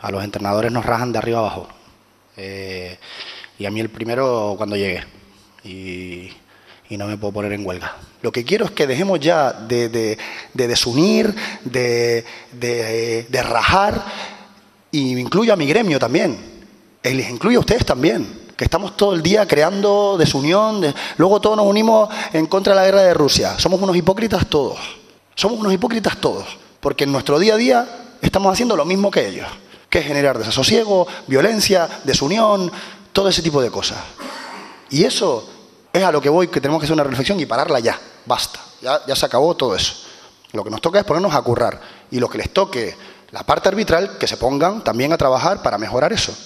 A los entrenadores nos rajan de arriba abajo. Eh, y a mí el primero cuando llegué. Y, no me puedo poner en huelga. Lo que quiero es que dejemos ya de, desunir, de, de, rajar, y incluyo a mi gremio también. Y les incluyo a ustedes también que estamos todo el día creando desunión, luego todos nos unimos en contra de la guerra de Rusia. Somos unos hipócritas todos. Somos unos hipócritas todos, porque en nuestro día a día estamos haciendo lo mismo que ellos, que generar desasosiego, violencia, desunión, todo ese tipo de cosas. Y eso es a lo que voy, que tenemos que hacer una reflexión y pararla ya, basta, ya, ya se acabó todo eso. Lo que nos toca es ponernos a currar y lo que les toque la parte arbitral, que se pongan también a trabajar para mejorar eso.